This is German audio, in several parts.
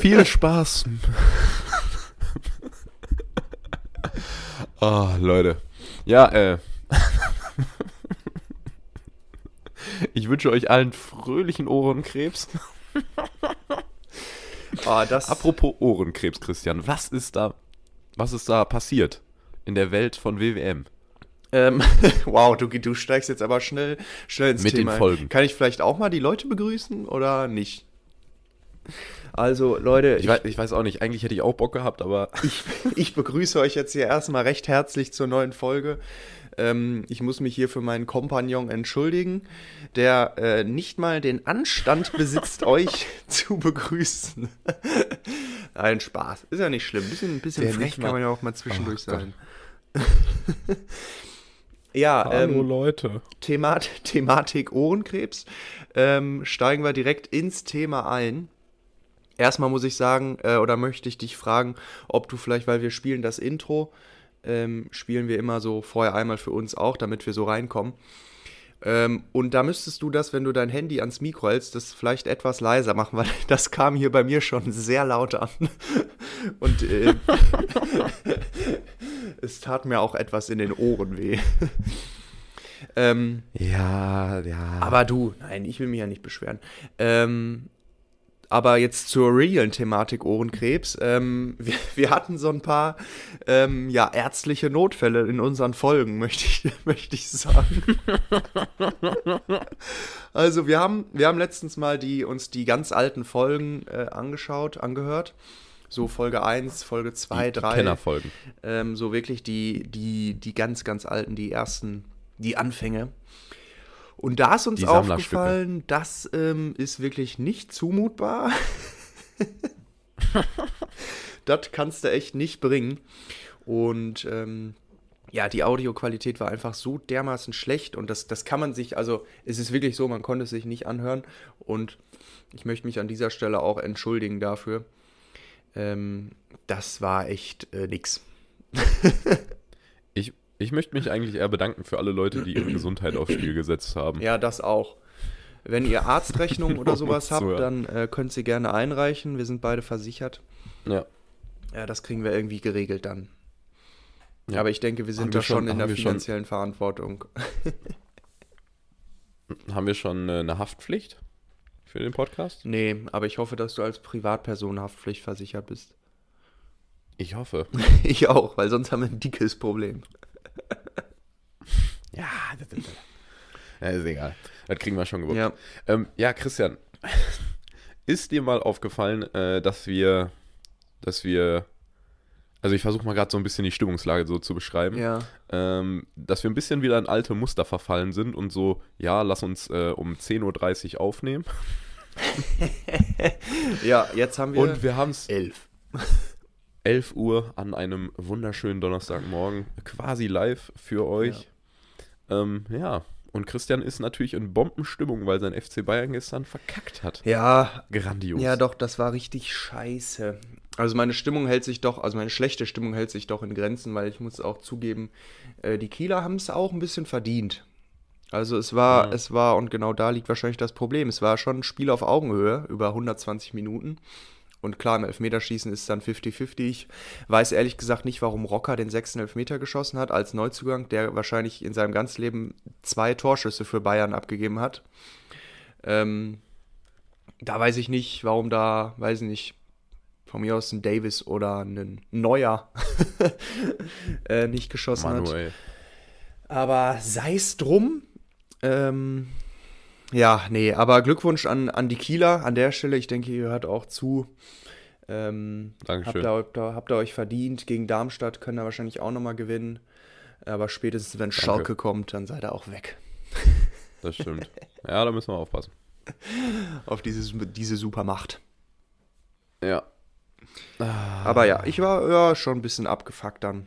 Viel Spaß. oh, Leute. Ja, äh. Ich wünsche euch allen fröhlichen Ohrenkrebs. Oh, das Apropos Ohrenkrebs, Christian, was ist da, was ist da passiert in der Welt von WWM? Ähm, wow, du, du steigst jetzt aber schnell, schnell ins Mit den Thema. ein. Folgen. Kann ich vielleicht auch mal die Leute begrüßen oder nicht? Also, Leute, Ich weiß, ich weiß auch nicht, eigentlich hätte ich auch Bock gehabt, aber ich, ich begrüße euch jetzt hier erstmal recht herzlich zur neuen Folge. Ähm, ich muss mich hier für meinen Kompagnon entschuldigen, der äh, nicht mal den Anstand besitzt, euch zu begrüßen. Nein, Spaß. Ist ja nicht schlimm. Ein bisschen, ein bisschen Der frech kann man ja auch mal zwischendurch Gott. sein. ja, ähm, Leute. Themat Thematik Ohrenkrebs. Ähm, steigen wir direkt ins Thema ein. Erstmal muss ich sagen, äh, oder möchte ich dich fragen, ob du vielleicht, weil wir spielen das Intro, ähm, spielen wir immer so vorher einmal für uns auch, damit wir so reinkommen. Ähm, und da müsstest du das, wenn du dein Handy ans Mikro hältst, das vielleicht etwas leiser machen, weil das kam hier bei mir schon sehr laut an. Und äh, es tat mir auch etwas in den Ohren weh. ähm, Ja, ja. aber du, nein, ich will mich ja nicht beschweren. Ähm, aber jetzt zur realen Thematik Ohrenkrebs. Ähm, wir, wir hatten so ein paar ähm, ja, ärztliche Notfälle in unseren Folgen, möchte ich, möchte ich sagen. also wir haben, wir haben letztens mal die, uns die ganz alten Folgen äh, angeschaut, angehört. So Folge 1, Folge 2, die 3. Kennerfolgen. Ähm, so wirklich die, die, die ganz, ganz alten, die ersten, die Anfänge. Und da ist uns aufgefallen, das ähm, ist wirklich nicht zumutbar. das kannst du echt nicht bringen. Und ähm, ja, die Audioqualität war einfach so dermaßen schlecht und das, das kann man sich, also es ist wirklich so, man konnte es sich nicht anhören und ich möchte mich an dieser Stelle auch entschuldigen dafür. Ähm, das war echt äh, nix. Ich, ich möchte mich eigentlich eher bedanken für alle Leute, die ihre Gesundheit aufs Spiel gesetzt haben. Ja, das auch. Wenn ihr Arztrechnung oder sowas habt, hören. dann äh, könnt ihr gerne einreichen. Wir sind beide versichert. Ja. Ja, das kriegen wir irgendwie geregelt dann. Ja. Aber ich denke, wir sind Haben da wir schon- schon in der wir schon- finanziellen Verantwortung. Haben wir schon äh, eine Haftpflicht für den Podcast? nee, aber ich hoffe, dass du als Privatperson haftpflichtversichert bist. Ich hoffe. Ich auch, weil sonst haben wir ein dickes Problem. Ja, das ist, ja, ist egal. Das kriegen wir schon gewuppt. Ja. Ähm, ja, Christian, ist dir mal aufgefallen, äh, dass wir, dass wir, also ich versuche mal gerade so ein bisschen die Stimmungslage so zu beschreiben, Ja. ähm, dass wir ein bisschen wieder in alte Muster verfallen sind und so, ja, lass uns äh, um 10.30 Uhr aufnehmen. Ja, jetzt haben wir, Und wir haben es elf. 11 Uhr an einem wunderschönen Donnerstagmorgen quasi live für euch. Ja. Ähm, ja. Und Christian ist natürlich in Bombenstimmung, weil sein FC Bayern gestern verkackt hat. Ja, Grandios. Ja, doch, das war richtig scheiße. Also meine Stimmung hält sich doch, also meine schlechte Stimmung hält sich doch in Grenzen, weil ich muss auch zugeben, äh, die Kieler haben es auch ein bisschen verdient. Also es war, Mhm. es war, und genau da liegt wahrscheinlich das Problem, es war schon ein Spiel auf Augenhöhe über 120 Minuten. Und klar, im Elfmeterschießen ist es dann 50-50. Ich weiß ehrlich gesagt nicht, warum Rocker den sechsten Elfmeter geschossen hat als Neuzugang, der wahrscheinlich in seinem ganzen Leben zwei Torschüsse für Bayern abgegeben hat. Ähm, da weiß ich nicht, warum da, weiß ich nicht, von mir aus ein Davis oder ein Neuer äh, nicht geschossen hat. Manuel. Aber sei es drum. Ähm, ja, nee, aber Glückwunsch an, an die Kieler an der Stelle. Ich denke, ihr hört auch zu. Ähm, habt, Dankeschön. ihr, habt, ihr, habt ihr euch verdient. Gegen Darmstadt können ihr wahrscheinlich auch nochmal gewinnen. Aber spätestens, wenn Schalke kommt, dann seid ihr auch weg. Das stimmt. ja, da müssen wir aufpassen. Auf dieses, diese Supermacht. Ja. Aber ja, ich war ja schon ein bisschen abgefuckt dann.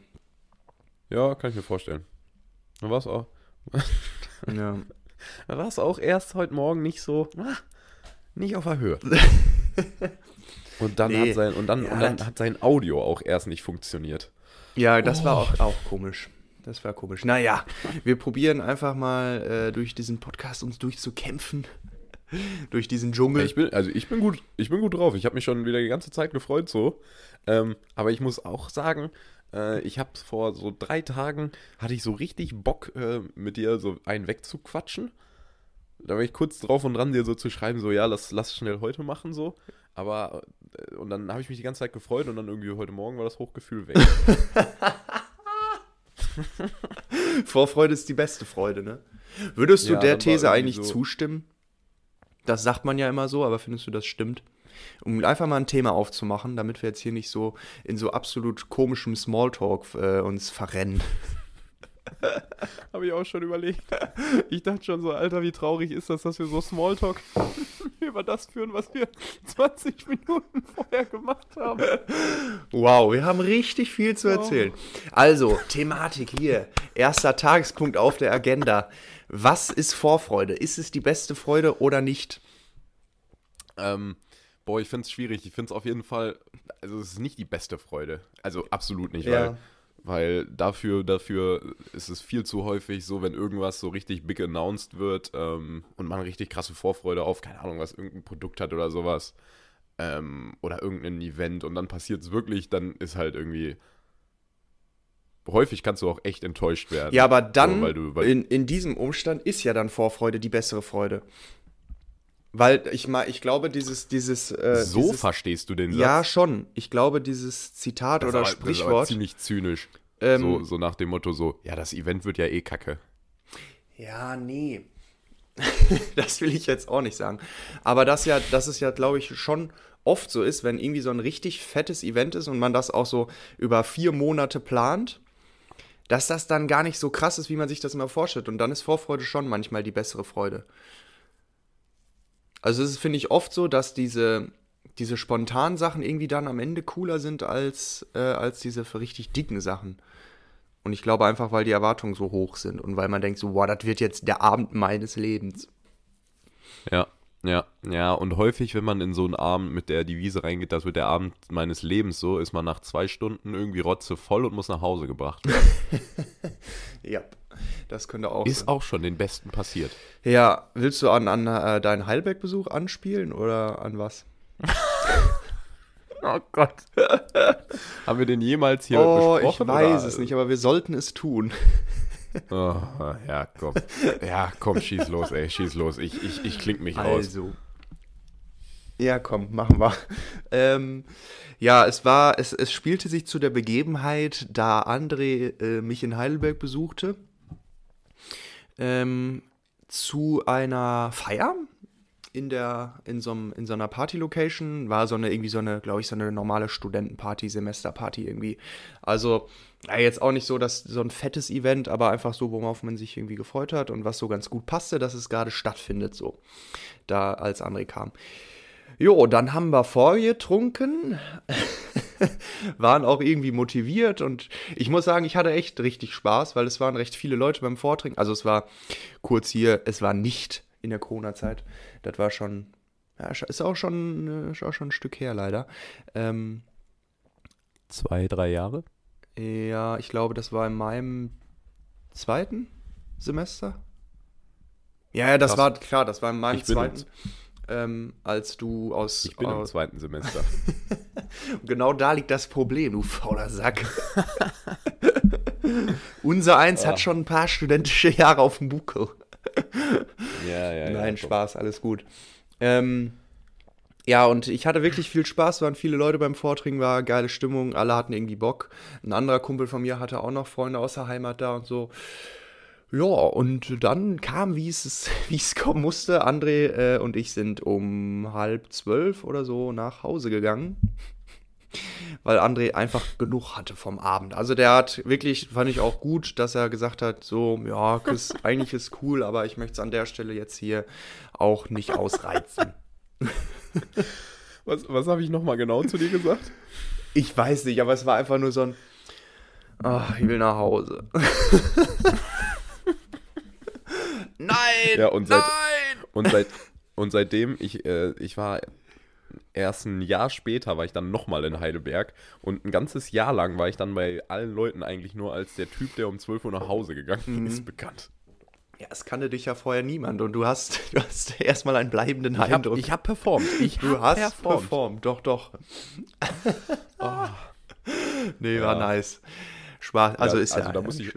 Ja, kann ich mir vorstellen. War es auch. Ja. War es auch erst heute Morgen nicht so, ah, nicht auf der Höhe. Und dann, Nee. hat, sein, und dann, Ja, und dann hat sein Audio auch erst nicht funktioniert. Ja, das war auch, auch komisch. Das war komisch. Naja, wir probieren einfach mal äh, durch diesen Podcast uns durchzukämpfen. durch diesen Dschungel. Ich bin, also ich bin gut, ich bin gut drauf. Ich habe mich schon wieder die ganze Zeit gefreut so. Ähm, aber ich muss auch sagen, äh, ich habe vor so drei Tagen hatte ich so richtig Bock, äh, mit dir so einen wegzuquatschen. Da war ich kurz drauf und dran, dir so zu schreiben, so ja, lass, lass schnell heute machen so. Aber äh, und dann habe ich mich die ganze Zeit gefreut und dann irgendwie heute Morgen war das Hochgefühl weg. Vorfreude ist die beste Freude, ne? Würdest du Ja, der These eigentlich so- zustimmen? Das sagt man ja immer so, aber findest du, das stimmt? Um einfach mal ein Thema aufzumachen, damit wir jetzt hier nicht so in so absolut komischem Smalltalk äh, uns verrennen. Habe ich auch schon überlegt. Ich dachte schon so, Alter, wie traurig ist das, dass wir so Smalltalk über das führen, was wir 20 Minuten vorher gemacht haben. Wow, wir haben richtig viel zu erzählen. Also, Thematik hier. Erster Tagespunkt auf der Agenda. Was ist Vorfreude? Ist es die beste Freude oder nicht? Ähm, boah, ich finde es schwierig. Ich finde es auf jeden Fall, also es ist nicht die beste Freude. Also absolut nicht, Ja. weil, weil dafür, dafür ist es viel zu häufig so, wenn irgendwas so richtig big announced wird ähm, und man richtig krasse Vorfreude auf, keine Ahnung, was irgendein Produkt hat oder sowas. Ähm, oder irgendein Event und dann passiert es wirklich, dann ist halt irgendwie. Häufig kannst du auch echt enttäuscht werden. Ja, aber dann, So, weil du, weil, in, in diesem Umstand ist ja dann Vorfreude die bessere Freude. Weil ich mal, ich glaube, dieses, dieses, äh, so dieses, verstehst du den Satz. Ja, schon. Ich glaube, dieses Zitat Das ist oder aber- Das ist Sprichwort. ziemlich zynisch. Ähm, so, so nach dem Motto so, ja, das Event wird ja eh kacke. Ja, nee. das will ich jetzt auch nicht sagen. Aber das ja, dass es ja, glaube ich, schon oft so ist, wenn irgendwie so ein richtig fettes Event ist und man das auch so über vier Monate plant, dass das dann gar nicht so krass ist, wie man sich das immer vorstellt. Und dann ist Vorfreude schon manchmal die bessere Freude. Also es ist, finde ich, oft so, dass diese, diese spontanen Sachen irgendwie dann am Ende cooler sind als, äh, als diese für richtig dicken Sachen. Und ich glaube einfach, weil die Erwartungen so hoch sind und weil man denkt so, wow, das wird jetzt der Abend meines Lebens. Ja, ja, ja. Und häufig, wenn man in so einen Abend mit der Devise reingeht, das wird der Abend meines Lebens so, ist man nach zwei Stunden irgendwie rotzevoll und muss nach Hause gebracht werden. Ja, das könnte auch Ist sein. auch schon den Besten passiert. Ja, willst du an, an äh, deinen Heidelberg-Besuch anspielen oder an was? Oh Gott. Haben wir den jemals hier oh, ich besprochen? weiß oder? es nicht, aber wir sollten es tun. Oh, ja, komm. Ja, komm, schieß los, ey, schieß los. Ich, ich, ich kling mich raus. Also. Ja, komm, machen wir. Ähm, ja, es war, es, es spielte sich zu der Begebenheit, da André äh, mich in Heidelberg besuchte, ähm, zu einer Feier in der, in so, einem- in so einer Party-Location, war so eine, irgendwie so eine, glaube ich, so eine normale Studentenparty, Semesterparty irgendwie. Also, ja, jetzt auch nicht so, dass so ein fettes Event, aber einfach so, worauf man sich irgendwie gefreut hat und was so ganz gut passte, dass es gerade stattfindet, so, da als André kam. Jo, dann haben wir vorgetrunken, waren auch irgendwie motiviert und ich muss sagen, ich hatte echt richtig Spaß, weil es waren recht viele Leute beim Vortrinken. Also es war kurz hier, es war nicht in der Corona-Zeit. Das war schon, ja, ist auch schon, äh, ist auch schon ein Stück her leider. Ähm, Zwei, drei Jahre? ja, ich glaube, das war in meinem zweiten Semester. Ja, ja, das Krass. war klar, das war in meinem Ich im zweiten. Ähm, als du aus. Ich bin im aus zweiten Semester. genau da liegt das Problem, du fauler Sack. Unser Eins Ah. hat schon ein paar studentische Jahre auf dem Buckel. Ja, ja, ja. Nein, komm. Spaß, alles gut. Ähm, ja, und ich hatte wirklich viel Spaß, waren viele Leute beim Vortrinken, war geile Stimmung, alle hatten irgendwie Bock. Ein anderer Kumpel von mir hatte auch noch Freunde aus der Heimat da und so. Ja, und dann kam, wie es, wie es kommen musste. André äh, und ich sind um halb zwölf oder so nach Hause gegangen. Weil André einfach genug hatte vom Abend. Also der hat wirklich, fand ich auch gut, dass er gesagt hat, so, ja, Chris, eigentlich ist cool, aber ich möchte es an der Stelle jetzt hier auch nicht ausreizen. Was, was habe ich nochmal genau zu dir gesagt? Ich weiß nicht, aber es war einfach nur so ein, ach, ich will nach Hause. nein, Ja, und seit- nein! Und, seit, und seitdem, ich, äh, ich war erst ein Jahr später, war ich dann nochmal in Heidelberg und ein ganzes Jahr lang war ich dann bei allen Leuten eigentlich nur als der Typ, der um 12 Uhr nach Hause gegangen ist, bekannt. Ja, es kannte dich ja vorher niemand und du hast, du hast erstmal einen bleibenden Ich habe Eindruck. ich hab performt. Ich du hab hast performt. Doch, doch. Oh. Nee, war Ja. nice. Spaß. Also Ja, ist also ja, da muss ich-.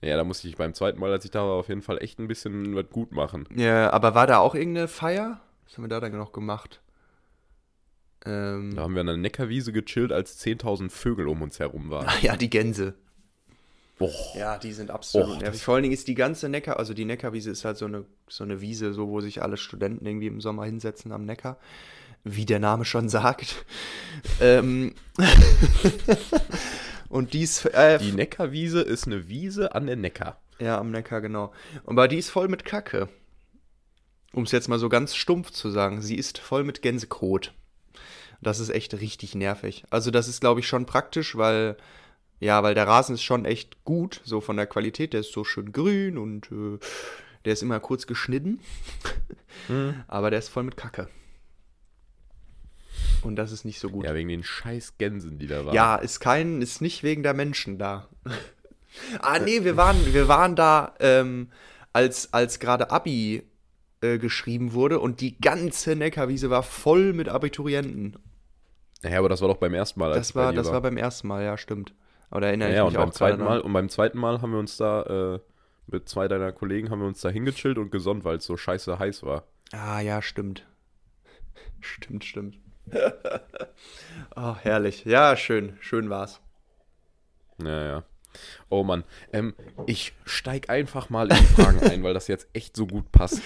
Ja, da musste ich beim zweiten Mal, als ich da war, auf jeden Fall echt ein bisschen was gut machen. Ja, aber war da auch irgendeine Feier? Was haben wir da dann noch gemacht? Ähm, Da haben wir an der Neckarwiese gechillt, als 10.000 Vögel um uns herum waren. ach ja, die Gänse. Oh, Ja, die sind absolut Och, nervig. Vor allen Dingen ist die ganze Neckar, also die Neckarwiese ist halt so eine, so eine Wiese, so wo sich alle Studenten irgendwie im Sommer hinsetzen am Neckar. Wie der Name schon sagt. ähm, und dies, äh, die Neckarwiese ist eine Wiese an der Neckar. ja, am Neckar, genau. Und aber die ist voll mit Kacke. Um es jetzt mal so ganz stumpf zu sagen, sie ist voll mit Gänsekot. Das ist echt richtig nervig. Also das ist, glaube ich, schon praktisch, weil, ja, weil der Rasen ist schon echt gut, so von der Qualität. Der ist so schön grün und äh, der ist immer kurz geschnitten. Aber der ist voll mit Kacke. Und das ist nicht so gut. Ja, wegen den scheiß Gänsen, die da waren. Ja, ist kein, ist nicht wegen der Menschen da. ah, nee, wir waren, wir waren da, ähm, als, als gerade Abi äh, geschrieben wurde und die ganze Neckarwiese war voll mit Abiturienten. Ja, aber das war doch beim ersten Mal. als Das war, das war beim ersten Mal, ja, stimmt. Aber da erinnere ja, ich und mich beim auch zweiten Mal und beim zweiten Mal haben wir uns da äh, mit zwei deiner Kollegen haben wir uns da hingechillt und gesonnt, weil es so scheiße heiß war. Ah, ja, stimmt. Stimmt, stimmt. oh, herrlich. Ja, schön. Schön war's. Ja, ja. Oh Mann, ähm, ich steig einfach mal in die Fragen ein, weil das jetzt echt so gut passt.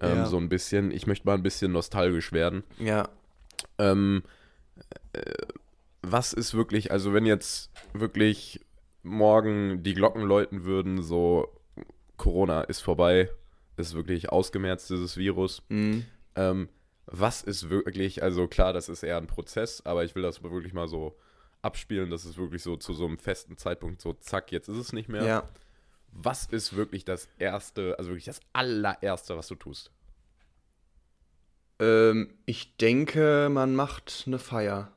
Ähm, Ja. So ein bisschen. Ich möchte mal ein bisschen nostalgisch werden. Ja. Ähm, äh, was ist wirklich, also wenn jetzt wirklich morgen die Glocken läuten würden, so Corona ist vorbei, ist wirklich ausgemerzt, dieses Virus. Mhm. Ähm, was ist wirklich, also klar, das ist eher ein Prozess, aber ich will das wirklich mal so abspielen, dass es wirklich so zu so einem festen Zeitpunkt so, zack, jetzt ist es nicht mehr. Ja. Was ist wirklich das Erste, also wirklich das allererste, was du tust? Ähm, ich denke, man macht eine Feier.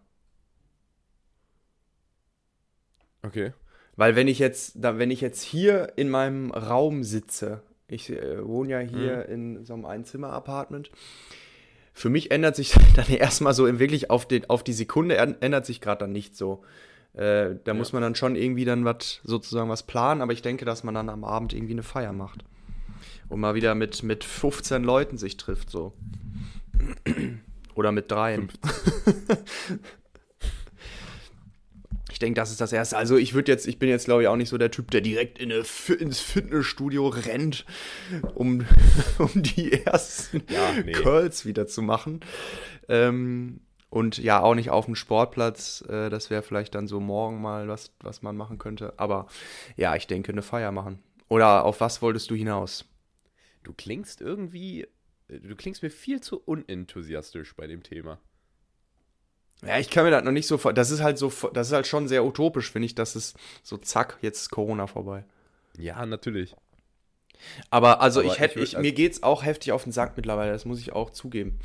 Okay. Weil wenn ich jetzt, da, wenn ich jetzt hier in meinem Raum sitze, ich äh, wohne ja hier in so einem Einzimmer-Apartment, für mich ändert sich dann erstmal so im wirklich auf, den, auf die Sekunde änd- ändert sich gerade dann nicht so. Äh, da muss man dann schon irgendwie dann was sozusagen was planen, aber ich denke, dass man dann am Abend irgendwie eine Feier macht. Und mal wieder mit, mit 15 Leuten sich trifft, so. Oder mit dreien. Ich denke, das ist das Erste. Also ich würde jetzt, ich bin jetzt glaube ich auch nicht so der Typ, der direkt in ins Fitnessstudio rennt, um, um die ersten Ja, nee. Curls wieder zu machen. Ähm, und ja, auch nicht auf dem Sportplatz. Äh, das wäre vielleicht dann so morgen mal was, was man machen könnte. Aber ja, ich denke, eine Feier machen. Oder auf was wolltest du hinaus? Du klingst irgendwie, du klingst mir viel zu unenthusiastisch bei dem Thema. Ja, ich kann mir das noch nicht so vor. Das ist halt so, das ist halt schon sehr utopisch, finde ich, dass es so zack, jetzt ist Corona vorbei. Ja, natürlich. Aber also Aber ich hätte, ich ich, mir geht's auch heftig auf den Sack mittlerweile, das muss ich auch zugeben.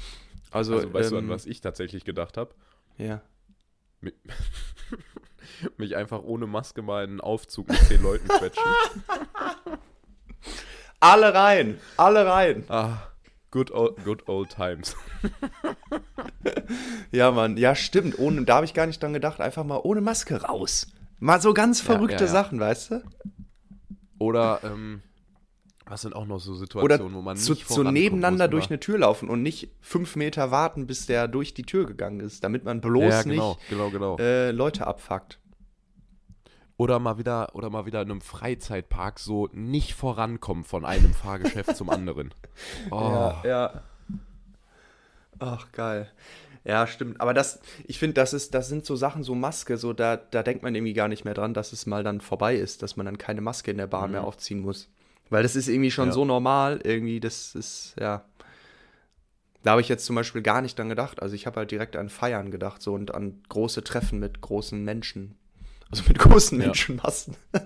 Also, Also weißt du, ähm, an was ich tatsächlich gedacht habe? Ja. Mi- Mich einfach ohne Maske mal in einen Aufzug mit zehn Leuten quetschen. Alle rein, alle rein. Ah, good old, good old times. Ja, Mann, ja, stimmt. Ohne, da habe ich gar nicht dran gedacht. Einfach mal ohne Maske raus. Mal so ganz verrückte ja, ja. Sachen, weißt du? Oder, ähm, was sind auch noch so Oder Situationen, wo man zu, nicht vorankommt, nebeneinander durch eine Tür laufen und nicht fünf Meter warten, bis der durch die Tür gegangen ist, damit man bloß Ja, genau, nicht genau, genau. äh, Leute abfuckt. Oder mal wieder, oder mal wieder in einem Freizeitpark so nicht vorankommen von einem Fahrgeschäft zum anderen. Oh, ja. Ach, geil. Ja, stimmt. Aber das, ich finde, das ist, das sind so Sachen, so Maske, so da, da denkt man irgendwie gar nicht mehr dran, dass es mal dann vorbei ist, dass man dann keine Maske in der Bahn mehr aufziehen muss. Weil das ist irgendwie schon Ja. so normal, irgendwie, das ist, ja. Da habe ich jetzt zum Beispiel gar nicht dran gedacht. Also ich habe halt direkt an Feiern gedacht, so und an große Treffen mit großen Menschen. Also mit großen Ja. Menschenmassen.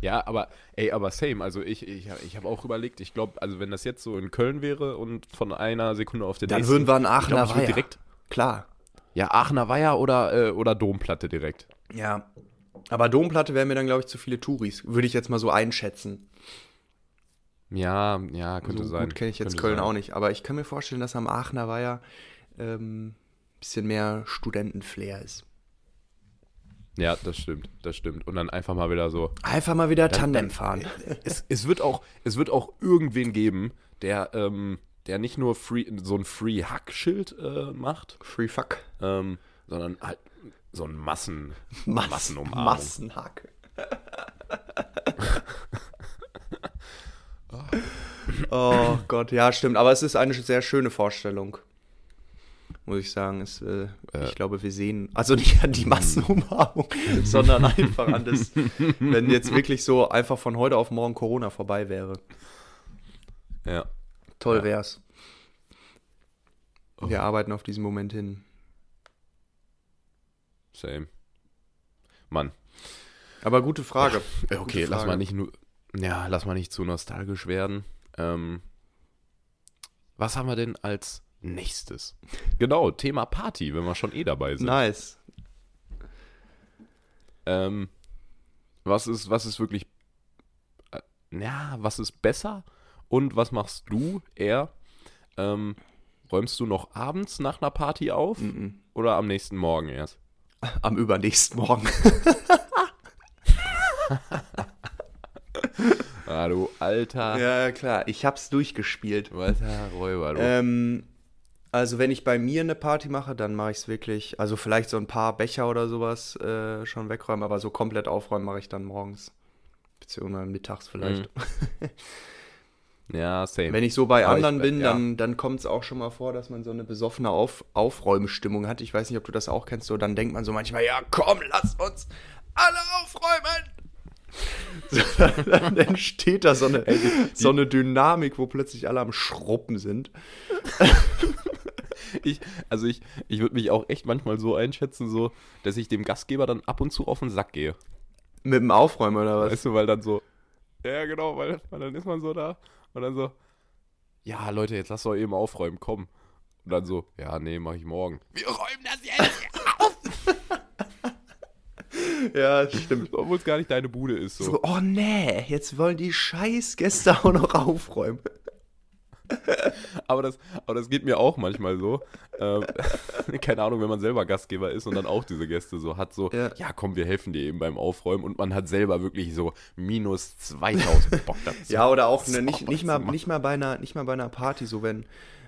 Ja, aber, ey, aber same. Also ich, ich, ich habe auch überlegt, ich glaube, also wenn das jetzt so in Köln wäre und von einer Sekunde auf der Dann nächsten. würden wir an Aachener glaub, Weiher. direkt. Klar. Ja, Aachener Weiher oder, äh, oder Domplatte direkt. Ja. Aber Domplatte wären mir dann, glaube ich, zu viele Touris. Würde ich jetzt mal so einschätzen. Ja, ja, könnte so sein. gut kenne ich jetzt könnte Köln sein. auch nicht. Aber ich kann mir vorstellen, dass am Aachener Weiher ähm, ein bisschen mehr Studentenflair ist. Ja, das stimmt, das stimmt. Und dann einfach mal wieder so. Einfach mal wieder Tandem fahren. Es, es, wird auch, es wird auch irgendwen geben, der, ähm, der nicht nur free, so ein Free-Hack-Schild äh, macht, Free fuck. ähm, sondern halt so ein Massen, Mass Massenumarmung. Massenhack. oh Gott, ja, stimmt. Aber es ist eine sehr schöne Vorstellung. Muss ich sagen. Es, äh, ich glaube, wir sehen, also nicht an die Massenumarmung, sondern einfach an das, wenn jetzt wirklich so einfach von heute auf morgen Corona vorbei wäre. Ja. Toll Ja. wär's. Wir arbeiten auf diesen Moment hin. Same. Mann. Aber gute Frage. Ja, Okay, Gute lass Frage. mal nicht nur. Ja, lass mal nicht zu nostalgisch werden. Ähm, was haben wir denn als nächstes? Genau, Thema Party, wenn wir schon eh dabei sind. Nice. Ähm, was ist, was ist wirklich. Äh, ja, was ist besser? Und was machst du eher? Ähm, räumst du noch abends nach einer Party auf? Mhm. Oder am nächsten Morgen erst? Am übernächsten Morgen. Ah, du alter. ja, klar. Ich hab's durchgespielt. Alter Räuber, du. Ähm, also wenn ich bei mir eine Party mache, dann mache ich es wirklich, also vielleicht so ein paar Becher oder sowas äh, schon wegräumen, aber so komplett aufräumen mache ich dann morgens. Beziehungsweise mittags vielleicht. ja, same. Wenn ich so bei Aber ich- anderen bin, ja. dann, dann kommt es auch schon mal vor, dass man so eine besoffene Auf Aufräumstimmung hat. Ich weiß nicht, ob du das auch kennst. So, dann denkt man so manchmal, ja komm, lass uns alle aufräumen. So, dann entsteht da so eine, so eine Dynamik, wo plötzlich alle am Schruppen sind. Ich, also ich, ich würde mich auch echt manchmal so einschätzen, so, dass ich dem Gastgeber dann ab und zu auf den Sack gehe. Mit dem Aufräumen oder was? Weißt du, weil dann so, ja genau, weil, weil dann ist man so da und dann so, ja Leute, jetzt lass doch eben aufräumen, komm. Und dann so, ja nee, mach ich morgen. Wir räumen das jetzt auf! Ja, stimmt. Obwohl es gar nicht deine Bude ist. So. So, oh nee, jetzt wollen die Scheißgäste auch noch aufräumen. Aber, das, aber das geht mir auch manchmal so. Ähm, keine Ahnung, wenn man selber Gastgeber ist und dann auch diese Gäste so hat, so, Ja. ja, komm, wir helfen dir eben beim Aufräumen und man hat selber wirklich so minus 2000 Bock dazu. Ja, oder auch ne, nicht, nicht, mal, nicht, mal bei einer, nicht mal bei einer Party, so wenn,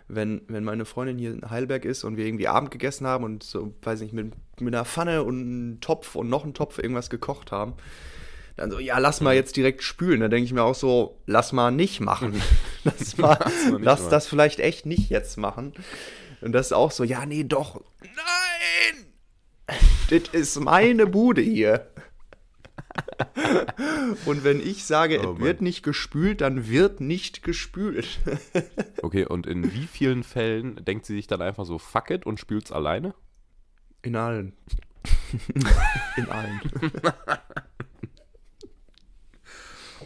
wenn, wenn meine Freundin hier in Heidelberg ist und wir irgendwie Abend gegessen haben und so, weiß nicht, mit, mit einer Pfanne und einem Topf und noch einen Topf irgendwas gekocht haben. Dann so, ja, lass Mhm. mal jetzt direkt spülen. Da denke ich mir auch so, lass mal nicht machen. lass mal, lass das vielleicht echt nicht jetzt machen. Und das ist auch so, ja, nee, doch. Nein! das ist meine Bude hier. Und wenn ich sage, Oh es wird nicht gespült, dann wird nicht gespült. Okay, und in wie vielen Fällen denkt sie sich dann einfach so, fuck it und spült's alleine? In allen. In allen.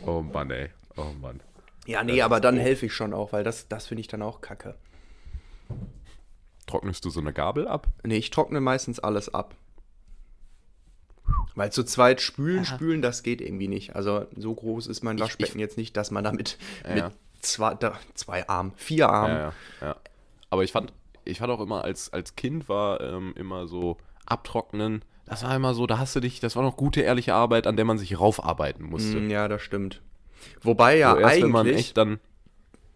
Oh Mann, ey. Oh Mann. Ja, nee, aber dann helfe ich schon auch, weil das, das finde ich dann auch kacke. Trocknest du so eine Gabel ab? Nee, ich trockne meistens alles ab. Weil zu zweit spülen, spülen, das geht irgendwie nicht. Also so groß ist mein Waschbecken jetzt nicht, dass man damit Ja, mit ja. zwei, da, zwei Armen, vier Armen. Ja, ja, ja. Aber ich fand, ich fand auch immer, als, als Kind war ähm, immer so abtrocknen, das war immer so, da hast du dich, das war noch gute, ehrliche Arbeit, an der man sich raufarbeiten musste. Mm, Ja, das stimmt. Wobei ja so erst eigentlich, wenn man echt dann,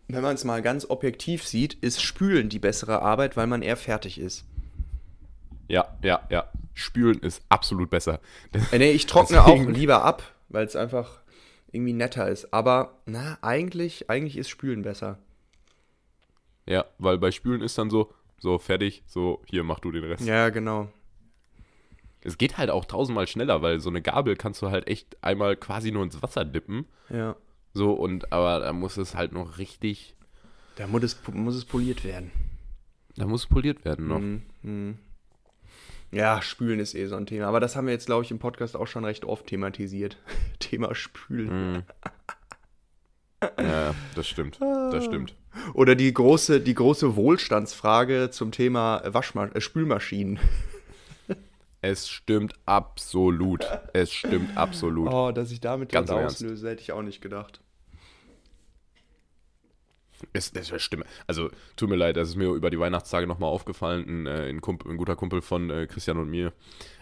wenn man es mal ganz objektiv sieht, ist Spülen die bessere Arbeit, weil man eher fertig ist. ja, ja, ja, spülen ist absolut besser. Äh, nee, ich trockne Deswegen- auch lieber ab, weil es einfach irgendwie netter ist. Aber na, eigentlich, eigentlich ist Spülen besser. Ja, weil bei Spülen ist dann so, so fertig, so hier mach du den Rest. Ja, genau. Es geht halt auch tausendmal schneller, weil so eine Gabel kannst du halt echt einmal quasi nur ins Wasser dippen. Ja. So, und aber da muss es halt noch richtig, Da muss es, muss es poliert werden. da muss poliert werden noch. Mhm, mhm. Ja, Spülen ist eh so ein Thema. Aber das haben wir jetzt, glaube ich, im Podcast auch schon recht oft thematisiert. Thema Spülen. Mhm. Ja, das stimmt. Das stimmt. Oder die große, die große Wohlstandsfrage zum Thema Waschma äh, Spülmaschinen. Es stimmt absolut. Es stimmt absolut. Oh, dass ich damit Ganz Ernst. auslöse, hätte ich auch nicht gedacht. Es, es stimmt. Also, tut mir leid, das ist mir über die Weihnachtstage nochmal aufgefallen. Ein, äh, ein, Kumpel, ein, guter Kumpel von äh, Christian und mir.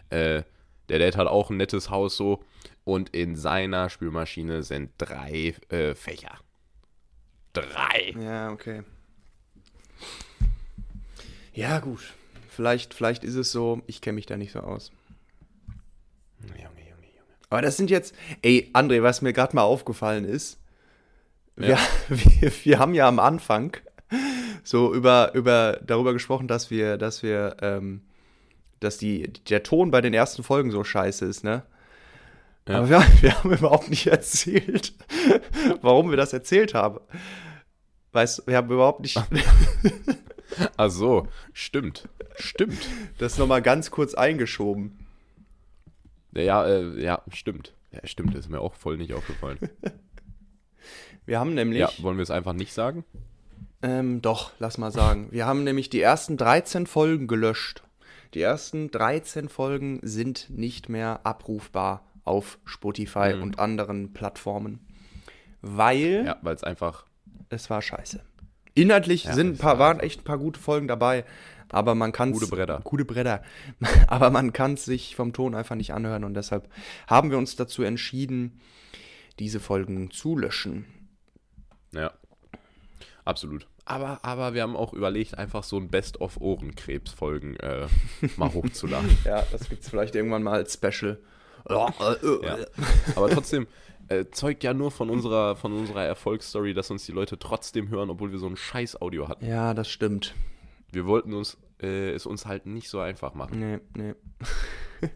Äh, der Dad hat auch ein nettes Haus so. Und in seiner Spülmaschine sind drei äh, Fächer. Drei. Ja, okay. Ja, gut. Vielleicht, vielleicht ist es so, ich kenne mich da nicht so aus. Junge, Junge, Junge. Aber das sind jetzt, ey, André, was mir gerade mal aufgefallen ist, wir, wir, wir, haben ja am Anfang so über, über darüber gesprochen, dass wir, dass wir, ähm, dass die, der Ton bei den ersten Folgen so scheiße ist, ne? Ja. Aber wir, wir haben überhaupt nicht erzählt, warum wir das erzählt haben. Weißt du, wir haben überhaupt nicht. Ach so, stimmt. Stimmt. Das nochmal ganz kurz eingeschoben. Ja, äh, ja, stimmt. Ja, stimmt, ist mir auch voll nicht aufgefallen. Wir haben nämlich. Ja, wollen wir es einfach nicht sagen? Ähm, doch, lass mal sagen. Wir haben nämlich die ersten 13 Folgen gelöscht. Die ersten 13 Folgen sind nicht mehr abrufbar auf Spotify mhm. und anderen Plattformen. Weil. Ja, weil es einfach. Es war scheiße. Inhaltlich ja, sind ein paar, waren echt ein paar gute Folgen dabei, aber man kann Gute Bretter. Gute Bretter. aber man kann es sich vom Ton einfach nicht anhören und deshalb haben wir uns dazu entschieden, diese Folgen zu löschen. Ja. Absolut. Aber, aber wir haben auch überlegt, einfach so ein Best-of-Ohrenkrebs-Folgen äh, mal hochzuladen. ja, das gibt es vielleicht irgendwann mal als Special. ja. Aber trotzdem, äh, zeugt ja nur von unserer, von unserer Erfolgsstory, dass uns die Leute trotzdem hören, obwohl wir so ein scheiß Audio hatten. Ja, das stimmt. Wir wollten uns, äh, es uns halt nicht so einfach machen. Nee, nee.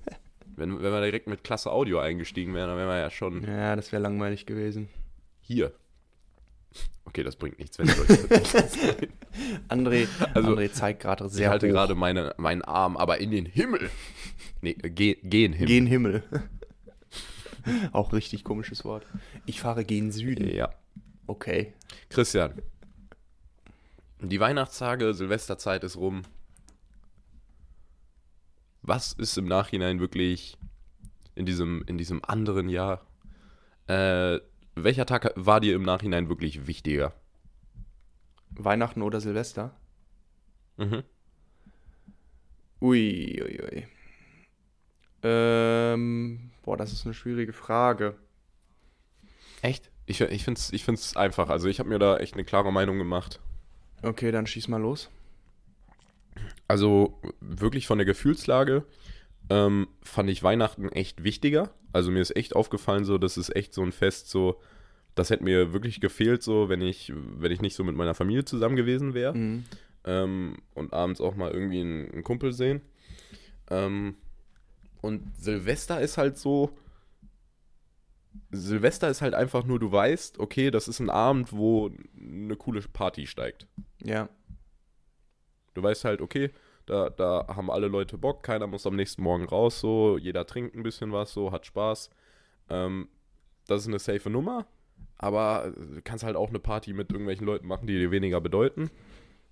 wenn, wenn wir direkt mit klasse Audio eingestiegen wären, dann wären wir ja schon. Ja, das wäre langweilig gewesen. Hier. Okay, das bringt nichts, wenn die Leute André, also, André zeigt gerade sehr Ich halte gerade meine, meinen Arm, aber in den Himmel. Nee, ge, gen Himmel. Gen Himmel. Auch richtig komisches Wort. Ich fahre gen Süden. Ja. Okay. Christian. Die Weihnachtstage, Silvesterzeit ist rum. Was ist im Nachhinein wirklich in diesem, in diesem anderen Jahr? Äh, welcher Tag war dir im Nachhinein wirklich wichtiger? Weihnachten oder Silvester? Mhm. Ui, ui, ui. Ähm, boah, das ist eine schwierige Frage. Echt? Ich, ich finde es ich find's einfach. Also ich habe mir da echt eine klare Meinung gemacht. Okay, dann schieß mal los. Also wirklich von der Gefühlslage ähm, fand ich Weihnachten echt wichtiger. Also mir ist echt aufgefallen, so, das ist echt so ein Fest, so, das hätte mir wirklich gefehlt, so, wenn ich, wenn ich nicht so mit meiner Familie zusammen gewesen wäre. Mhm. Ähm, und abends auch mal irgendwie einen, einen Kumpel sehen. Ähm, und Silvester ist halt so. Silvester ist halt einfach nur, du weißt, okay, das ist ein Abend, wo eine coole Party steigt. Ja. Du weißt halt, okay, da, da haben alle Leute Bock, keiner muss am nächsten Morgen raus, so, jeder trinkt ein bisschen was, so, hat Spaß. Ähm, das ist eine safe Nummer, aber du kannst halt auch eine Party mit irgendwelchen Leuten machen, die dir weniger bedeuten.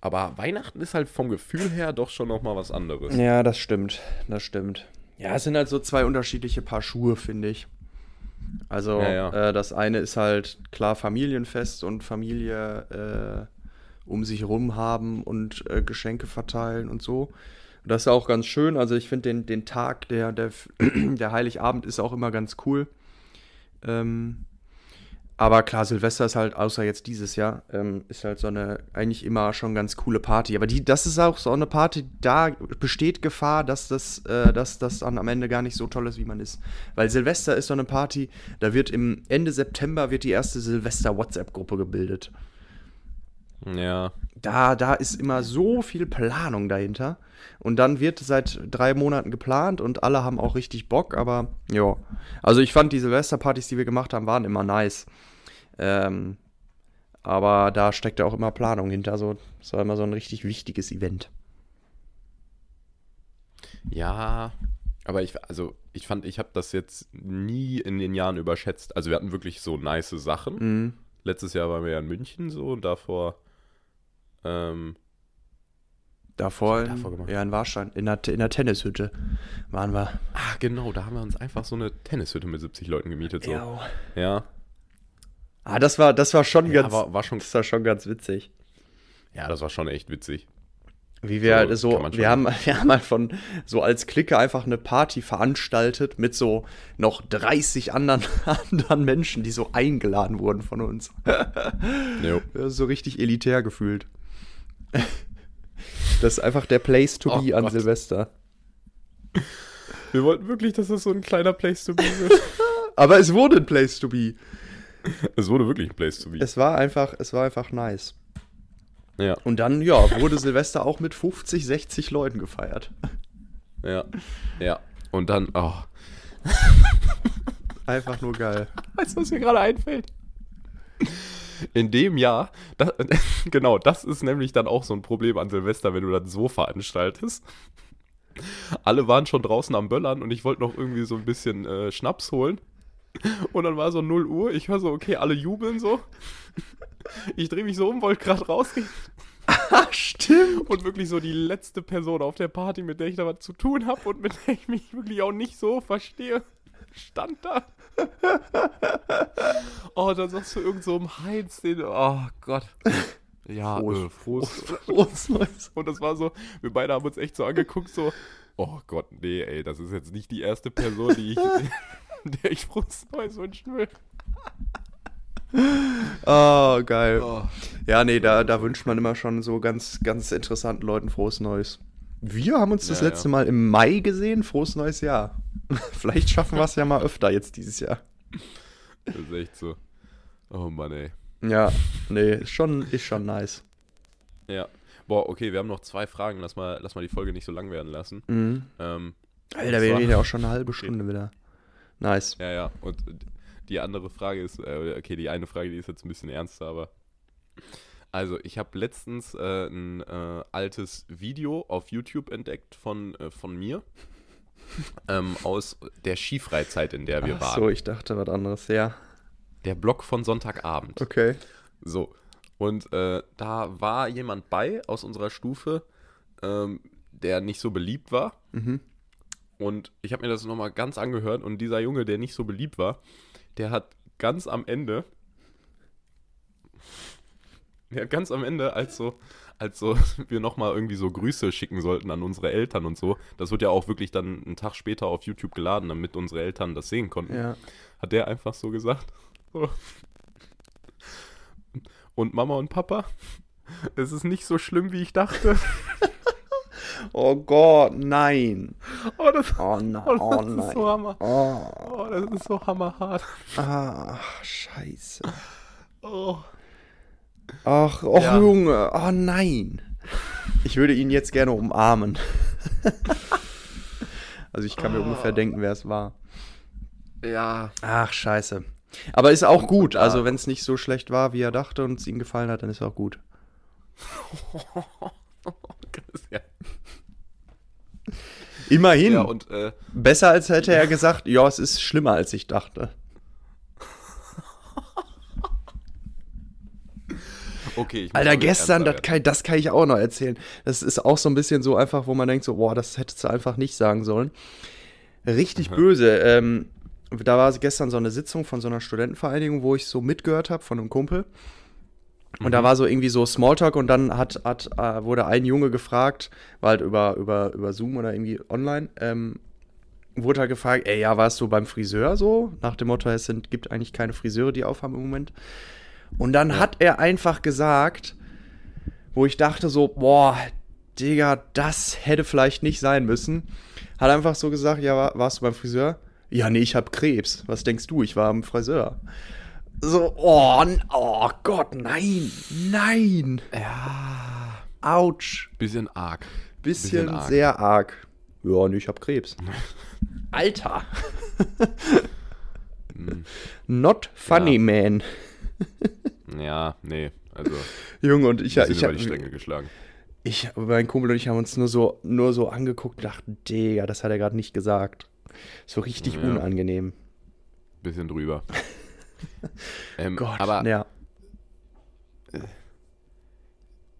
Aber Weihnachten ist halt vom Gefühl her doch schon nochmal was anderes. Ja, das stimmt, das stimmt. Ja, es sind halt so zwei unterschiedliche Paar Schuhe, finde ich. Also ja, ja. Äh, das eine ist halt klar Familienfest und Familie äh, um sich rum haben und äh, Geschenke verteilen und so. Das ist auch ganz schön. Also ich finde den, den Tag, der, der, der Heiligabend ist auch immer ganz cool. Ähm, aber klar, Silvester ist halt, außer jetzt dieses Jahr, ähm, ist halt so eine eigentlich immer schon ganz coole Party. Aber die, das ist auch so eine Party, da besteht Gefahr, dass das, äh, dass das dann am Ende gar nicht so toll ist, wie man ist. Weil Silvester ist so eine Party, da wird im Ende September wird die erste Silvester-WhatsApp-Gruppe gebildet. Ja. Da, da ist immer so viel Planung dahinter. Und dann wird seit drei Monaten geplant und alle haben auch richtig Bock, aber ja. Also ich fand die Silvesterpartys, die wir gemacht haben, waren immer nice. Ähm, aber da steckt ja auch immer Planung hinter. So, das war immer so ein richtig wichtiges Event. Ja, aber ich, also ich fand, ich habe das jetzt nie in den Jahren überschätzt. Also wir hatten wirklich so nice Sachen. Mhm. Letztes Jahr waren wir ja in München so und davor ähm, Davor, davor ja, in Warstein, in der, in der Tennishütte waren wir. Ah, genau, da haben wir uns einfach so eine Tennishütte mit 70 Leuten gemietet. So. Ja. ja. Ah, das war, das war schon Ja, ganz, war- war schon- das war schon ganz witzig. Ja, das war schon echt witzig. Wie wir So, halt so, wir haben, wir haben halt von so als Clique einfach eine Party veranstaltet mit so noch 30 anderen, anderen Menschen, die so eingeladen wurden von uns. Jo. So richtig elitär gefühlt. Das ist einfach der Place to Oh be an Gott. Silvester. Wir wollten wirklich, dass das so ein kleiner Place to be wird. Aber es wurde ein Place to be. es wurde wirklich ein Place to be. Es war einfach, es war einfach nice. ja, Und dann, ja, wurde Silvester auch mit 50, 60 Leuten gefeiert. ja, ja. Und dann, oh, Einfach nur geil. Weißt du, was mir gerade einfällt? In dem Jahr, das, genau, das ist nämlich dann auch so ein Problem an Silvester, wenn du das so veranstaltest. Alle waren schon draußen am Böllern und ich wollte noch irgendwie so ein bisschen äh, Schnaps holen. Und dann war so 0 Uhr, ich höre so, okay, alle jubeln so. Ich drehe mich so um, wollte gerade rausgehen Ah, stimmt. und wirklich so die letzte Person auf der Party, mit der ich da was zu tun habe und mit der ich mich wirklich auch nicht so verstehe, stand da. oh, dann sagst du irgend so einem Heinz, den, oh Gott. Ja, Frohes- äh, frohes. Frohes Neues. Und das war so, wir beide haben uns echt so angeguckt, so, oh Gott, nee, ey, das ist jetzt nicht die erste Person, die ich, der ich frohes Neues wünschen will. Oh, geil. Oh. Ja, nee, da, da wünscht man immer schon so ganz, ganz interessanten Leuten frohes Neues. Wir haben uns das Ja, letzte ja. Mal im Mai gesehen. Frohes neues Jahr. Vielleicht schaffen wir es ja mal öfter jetzt dieses Jahr. Das ist echt so. Oh Mann, ey. Ja, nee, ist schon, ist schon nice. Ja. Boah, okay, wir haben noch zwei Fragen. Lass mal, lass mal die Folge nicht so lang werden lassen. Mhm. Ähm, Alter, wir reden ja auch schon eine halbe Stunde wieder. Nice. Ja, ja. Und die andere Frage ist, äh, okay, die eine Frage, die ist jetzt ein bisschen ernster, aber. Also, ich habe letztens äh, ein äh, altes Video auf YouTube entdeckt von, äh, von mir. ähm, aus der Skifreizeit, in der wir Ach waren. so, ich dachte was anderes. Ja, Der Blog von Sonntagabend. okay. So. Und äh, da war jemand bei aus unserer Stufe, ähm, der nicht so beliebt war. Mhm. Und ich habe mir das nochmal ganz angehört und dieser Junge, der nicht so beliebt war, der hat ganz am Ende, hat ganz am Ende, als so, als so wir nochmal irgendwie so Grüße schicken sollten an unsere Eltern und so, das wird ja auch wirklich dann einen Tag später auf YouTube geladen, damit unsere Eltern das sehen konnten, Ja. hat der einfach so gesagt. So. Und Mama und Papa, es ist nicht so schlimm, wie ich dachte. Oh Gott, nein. Oh, das, Oh, na, oh, oh das ist nein. so hammer. Oh, Oh, das ist so hammerhart. ach, scheiße. Oh. Ach, oh Ja. Junge, oh nein. Ich würde ihn jetzt gerne umarmen. also ich kann mir Oh. ungefähr denken, wer es war. Ja. Ach, scheiße. Aber ist auch gut. Also wenn es nicht so schlecht war, wie er dachte und es ihm gefallen hat, dann ist auch gut. ja. Immerhin. ja, und äh, Besser als hätte er gesagt, ja, es ist schlimmer, als ich dachte. Okay, Alter, gestern, das kann, das kann ich auch noch erzählen. Das ist auch so ein bisschen so einfach, wo man denkt so, boah, das hättest du einfach nicht sagen sollen. Richtig böse. Ähm, da war gestern so eine Sitzung von so einer Studentenvereinigung, wo ich so mitgehört habe von einem Kumpel. Und da war so irgendwie so Smalltalk und dann hat, hat, äh, wurde ein Junge gefragt, war halt über, über, über Zoom oder irgendwie online, ähm, wurde halt gefragt, ey, ja, warst du beim Friseur so? Nach dem Motto, es sind, gibt eigentlich keine Friseure, die aufhaben im Moment. Und dann hat er einfach gesagt, wo ich dachte so, boah, Digga, das hätte vielleicht nicht sein müssen. Hat einfach so gesagt, ja, war, warst du beim Friseur? Ja, nee, ich hab Krebs. Was denkst du? Ich war am Friseur. So, oh, oh Gott, nein, nein. Ja. Autsch. Bisschen arg. Bisschen, arg. sehr arg. Ja, nee, ich hab Krebs. Alter. Hm. Not funny, Ja. man. Ja, nee. Also, Junge, und ich, ich, über hab, die Stränge geschlagen. ich, mein Kumpel und ich haben uns nur so, nur so angeguckt und dachten, Digga, das hat er gerade nicht gesagt. So richtig Ja. unangenehm. Bisschen drüber. ähm, Gott, aber ja.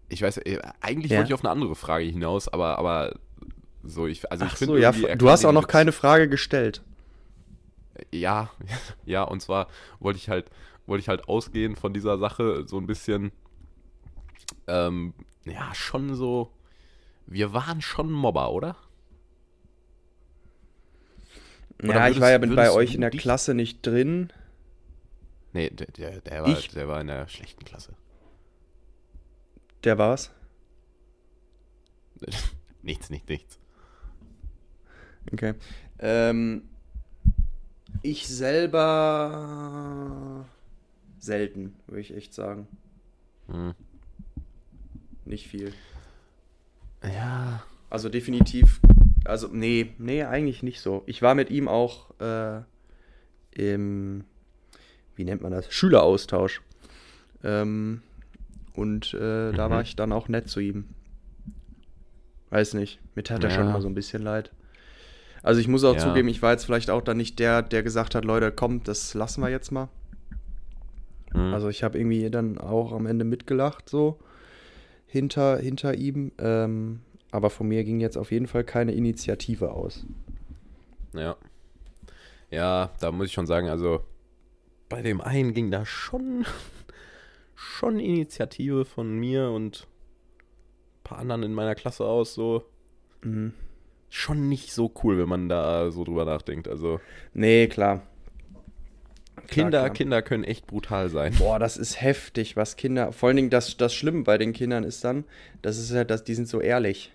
ich weiß, äh, eigentlich Ja. wollte ich auf eine andere Frage hinaus, aber, aber so, ich, also ich finde so, ja, du hast auch noch keine Frage gestellt. Ja, ja, und zwar wollte ich halt, wollte ich halt ausgehen von dieser Sache so ein bisschen, ähm, ja, schon so, wir waren schon Mobber, oder? Oder ja, ich war ja bei euch in der Klasse nicht drin. Nee, der, der, der, war, ich? der war in der schlechten Klasse. Der war's? nichts, nicht, nichts. Okay. Ähm, ich selber selten, würde ich echt sagen. Hm. Nicht viel. Ja. Also definitiv, also nee, nee, eigentlich nicht so. Ich war mit ihm auch äh, im, wie nennt man das, Schüleraustausch. Ähm, und äh, mhm. da war ich dann auch nett zu ihm. Weiß nicht, mir tat ja. er schon mal so ein bisschen leid. Also ich muss auch ja. zugeben, ich war jetzt vielleicht auch dann nicht der, der gesagt hat, Leute, komm, das lassen wir jetzt mal. Mhm. Also ich habe irgendwie dann auch am Ende mitgelacht, so hinter, hinter ihm. Ähm, aber von mir ging jetzt auf jeden Fall keine Initiative aus. Ja. Ja, da muss ich schon sagen, also bei dem einen ging da schon, schon Initiative von mir und ein paar anderen in meiner Klasse aus, so. Mhm schon nicht so cool, wenn man da so drüber nachdenkt. Also. Nee, klar. Kinder, Kinder können echt brutal sein. Boah, das ist heftig, was Kinder. Vor allen Dingen das, das Schlimme bei den Kindern ist dann, das ist halt, dass die sind so ehrlich.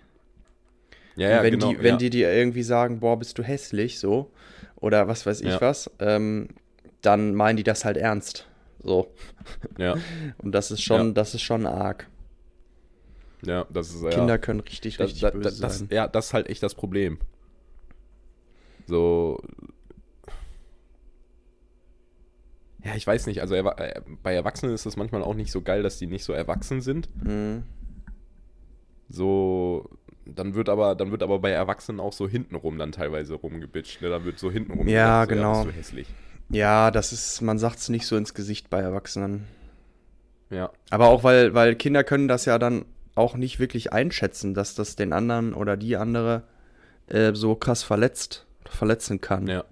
Ja, ja, wenn genau, die, wenn ja. die dir irgendwie sagen, boah, bist du hässlich, so, oder was weiß ich ja. was, ähm, dann meinen die das halt ernst. So. Ja. Und das ist schon, ja. das ist schon arg. Ja, das ist ja. Kinder können richtig, richtig da, da, böse das, sein. Ja, das ist halt echt das Problem. So. Ja, ich weiß nicht. Also äh, bei Erwachsenen ist es manchmal auch nicht so geil, dass die nicht so erwachsen sind. Mhm. So, dann wird aber, dann wird aber bei Erwachsenen auch so hintenrum dann teilweise rumgebitscht. Ne? Dann wird so hintenrum ja, genau. So, ja, hässlich. Ja, das ist, man sagt es nicht so ins Gesicht bei Erwachsenen. Ja. Aber auch weil, weil Kinder können das ja dann auch nicht wirklich einschätzen, dass das den anderen oder die andere äh, so krass verletzt, verletzen kann. Ja.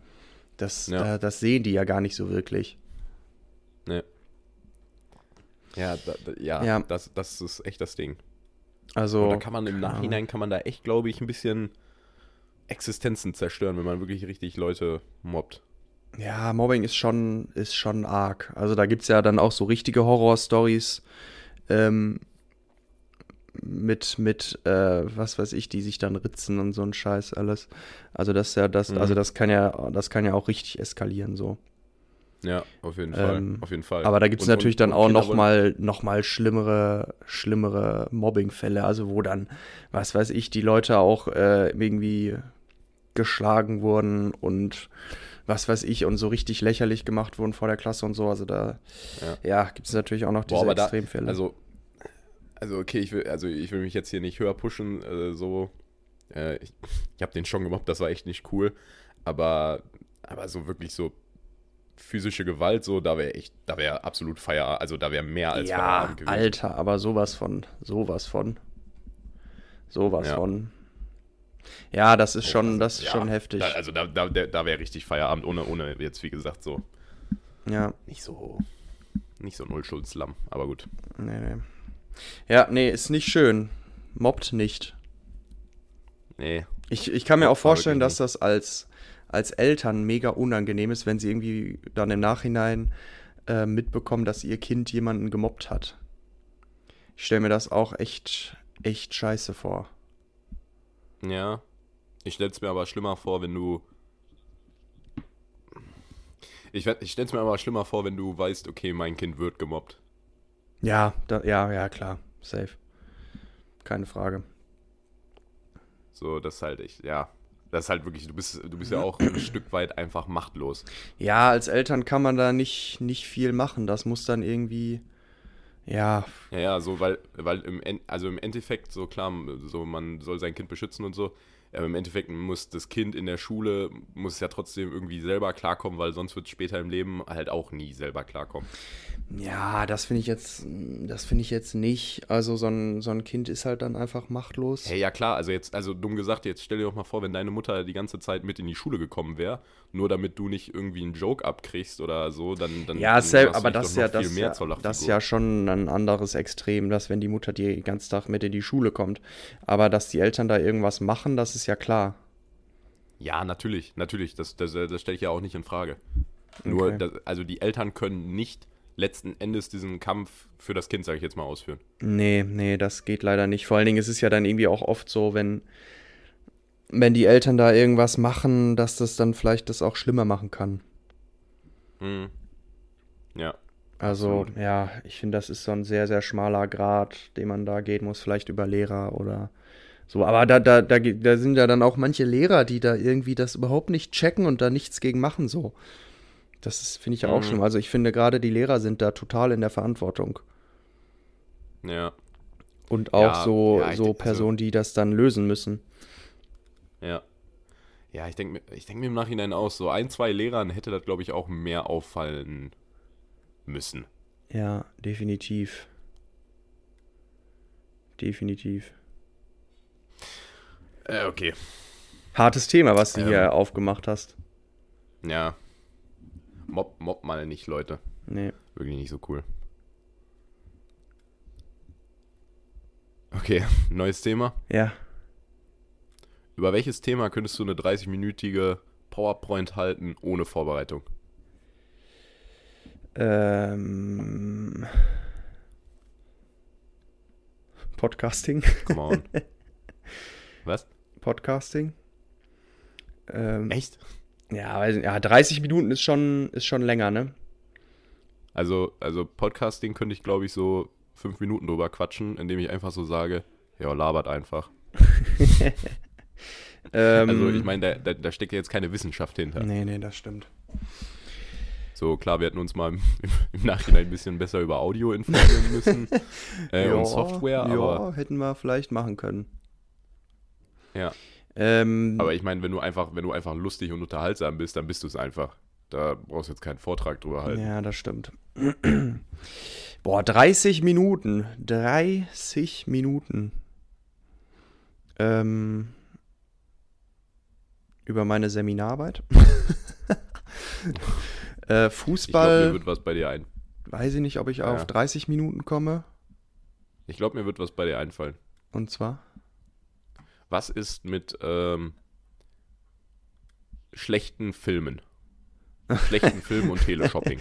Das, ja. Äh, das sehen die ja gar nicht so wirklich. Ja, da, da, ja, ja, Das, das ist echt das Ding. Also. Und da kann man im Nachhinein, kann man da echt, glaube ich, ein bisschen Existenzen zerstören, wenn man wirklich richtig Leute mobbt. Ja, Mobbing ist schon, ist schon arg. Also da gibt es ja dann auch so richtige Horror-Stories, ähm, mit, mit, äh, was weiß ich, die sich dann ritzen und so ein Scheiß alles. Also das ja, das, mhm. also das kann ja, das kann ja auch richtig eskalieren so. Ja, auf jeden Fall, ähm, auf jeden Fall. Aber da gibt es natürlich und, dann und auch noch mal, noch mal schlimmere, schlimmere Mobbingfälle, also wo dann, was weiß ich, die Leute auch äh, irgendwie geschlagen wurden und was weiß ich und so richtig lächerlich gemacht wurden vor der Klasse und so. Also da, ja, ja gibt es natürlich auch noch diese Boah, Extremfälle. Da, also also okay, ich will, also ich will mich jetzt hier nicht höher pushen, äh, so. Äh, ich ich habe den schon gemobbt, das war echt nicht cool. Aber, aber so wirklich so physische Gewalt, so, da wäre echt, da wäre absolut Feierabend, also da wäre mehr als ja, Feierabend gewesen. Alter, aber sowas von, sowas von. Sowas ja. von. Ja, das ist oh, schon, das ist ja, schon heftig. Da, also da, da, da wäre richtig Feierabend, ohne, ohne jetzt, wie gesagt, so. Ja. Nicht so, nicht so Nullschuldslamm, aber gut. Nee, nee. Ja, nee, ist nicht schön. Mobbt nicht. Nee. Ich, ich kann mir auch vorstellen, dass das als, als Eltern mega unangenehm ist, wenn sie irgendwie dann im Nachhinein äh, mitbekommen, dass ihr Kind jemanden gemobbt hat. Ich stelle mir das auch echt, echt scheiße vor. Ja. Ich stelle es mir aber schlimmer vor, wenn du. Ich, ich stelle es mir aber schlimmer vor, wenn du weißt, okay, mein Kind wird gemobbt. Ja, da, ja, ja, klar. Safe. Keine Frage. So, das ist halt echt, ja. Das ist halt wirklich, du bist, du bist ja auch ein Stück weit einfach machtlos. Ja, als Eltern kann man da nicht, nicht viel machen. Das muss dann irgendwie, ja. Ja, ja, so, weil, weil im, also im Endeffekt, so klar, so man soll sein Kind beschützen und so. Aber im Endeffekt muss das Kind in der Schule, muss ja trotzdem irgendwie selber klarkommen, weil sonst wird es später im Leben halt auch nie selber klarkommen. Ja, das finde ich jetzt, das finde ich jetzt nicht. Also so ein, so ein Kind ist halt dann einfach machtlos. Hey, ja klar, also jetzt, also dumm gesagt, jetzt stell dir doch mal vor, wenn deine Mutter die ganze Zeit mit in die Schule gekommen wäre, nur damit du nicht irgendwie einen Joke abkriegst oder so, dann, dann ja, dann aber das ist ja das, ja, das ja schon ein anderes Extrem, dass wenn die Mutter die den ganzen Tag mit in die Schule kommt. Aber dass die Eltern da irgendwas machen, das ist ja klar. Ja, natürlich, natürlich. Das, das, das stelle ich ja auch nicht in Frage. Okay. Nur, das, also die Eltern können nicht letzten Endes diesen Kampf für das Kind, sage ich jetzt mal, ausführen. Nee, nee, das geht leider nicht. Vor allen Dingen ist es ja dann irgendwie auch oft so, wenn, wenn die Eltern da irgendwas machen, dass das dann vielleicht das auch schlimmer machen kann. Mhm. Ja. Also, absolut. ja, ich finde, das ist so ein sehr, sehr schmaler Grad, den man da gehen muss, vielleicht über Lehrer oder so. Aber da, da, da, da sind ja dann auch manche Lehrer, die da irgendwie das überhaupt nicht checken und da nichts gegen machen, so. Das finde ich ja auch mhm. schlimm. Also ich finde gerade die Lehrer sind da total in der Verantwortung. Ja. Und auch ja, so, ja, so denk, Personen, also, die das dann lösen müssen. Ja. Ja, ich denke ich denk mir im Nachhinein auch, so ein, zwei Lehrern hätte das, glaube ich, auch mehr auffallen müssen. Ja, definitiv. Definitiv. Äh, okay. Hartes Thema, was du ähm, hier aufgemacht hast. Ja, Mob, mob mal nicht, Leute. Nee. Wirklich nicht so cool. Okay, neues Thema. Ja. Über welches Thema könntest du eine 30-minütige PowerPoint halten ohne Vorbereitung? Ähm. Podcasting. Come on. Was? Podcasting. Ähm, Echt? Ja, ja, 30 Minuten ist schon, ist schon länger, ne? Also, also Podcasting könnte ich, glaube ich, so fünf Minuten drüber quatschen, indem ich einfach so sage, ja, labert einfach. ähm, also ich meine, da, da, da, steckt ja jetzt keine Wissenschaft hinter. Nee, nee, das stimmt. So, klar, wir hätten uns mal im, im Nachhinein ein bisschen besser über Audio informieren müssen äh, ja, und Software. Ja, hätten wir vielleicht machen können. Ja. Ähm, Aber ich meine, wenn du einfach, wenn du einfach lustig und unterhaltsam bist, dann bist du es einfach. Da brauchst du jetzt keinen Vortrag drüber halten. Ja, das stimmt. Boah, 30 Minuten. 30 Minuten. Ähm, über meine Seminararbeit. äh, Fußball. Ich glaube, mir wird was bei dir ein. Weiß ich nicht, ob ich ja. auf 30 Minuten komme. Ich glaube, mir wird was bei dir einfallen. Und zwar? Was ist mit ähm, schlechten Filmen? schlechten Filmen und Teleshopping.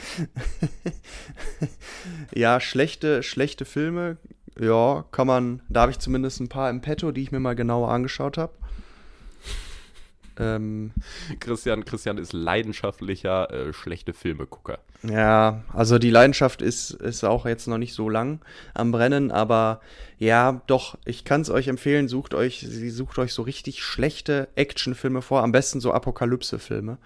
ja, schlechte, schlechte Filme, ja, kann man, da habe ich zumindest ein paar im Petto, die ich mir mal genauer angeschaut habe. Ähm, Christian, Christian ist leidenschaftlicher äh, schlechte Filme-Gucker. Ja, also die Leidenschaft ist, ist auch jetzt noch nicht so lang am Brennen, aber ja, doch, ich kann es euch empfehlen, sucht euch, sie sucht euch so richtig schlechte Actionfilme vor, am besten so Apokalypse-Filme.